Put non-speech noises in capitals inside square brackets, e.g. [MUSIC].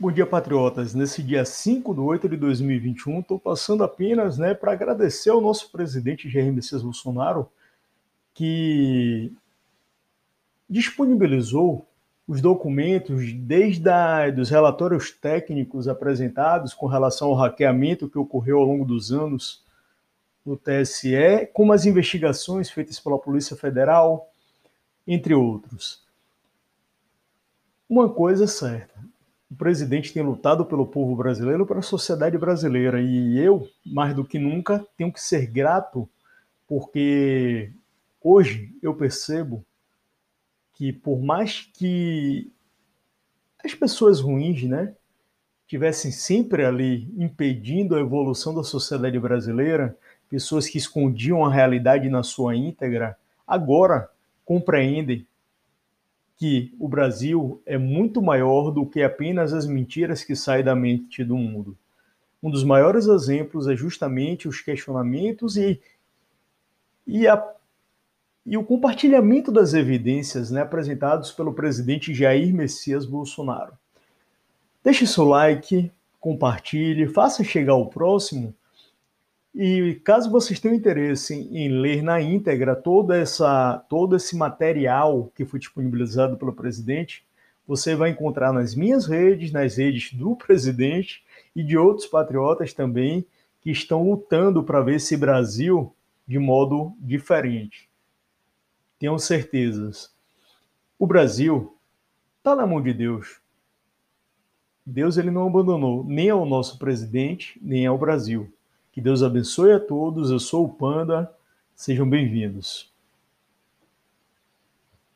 Bom dia, patriotas. Nesse dia 5 de 8 de 2021, estou passando apenas né, para agradecer ao nosso presidente Jair Messias Bolsonaro, que disponibilizou os documentos, desde a, dos relatórios técnicos apresentados com relação ao hackeamento que ocorreu ao longo dos anos no TSE, como as investigações feitas pela Polícia Federal, entre outros. Uma coisa é certa, o presidente tem lutado pelo povo brasileiro, para a sociedade brasileira. E eu, mais do que nunca, tenho que ser grato, porque hoje eu percebo que, por mais que as pessoas ruins, né, tivessem sempre ali impedindo a evolução da sociedade brasileira, pessoas que escondiam a realidade na sua íntegra, agora compreendem que o Brasil é muito maior do que apenas as mentiras que saem da mente do mundo. Um dos maiores exemplos é justamente os questionamentos e, e, a, e o compartilhamento das evidências né, apresentados pelo presidente Jair Messias Bolsonaro. Deixe seu like, compartilhe, faça chegar ao próximo e caso vocês tenham interesse em ler na íntegra toda essa, todo esse material que foi disponibilizado pelo presidente, você vai encontrar nas minhas redes, nas redes do [LAUGHS] presidente e de outros patriotas também que estão lutando para ver esse Brasil de modo diferente. Tenham certezas. O Brasil está na mão de Deus. Deus ele não abandonou nem ao nosso presidente, nem ao Brasil. Que Deus abençoe a todos. Eu sou o Panda. Sejam bem-vindos.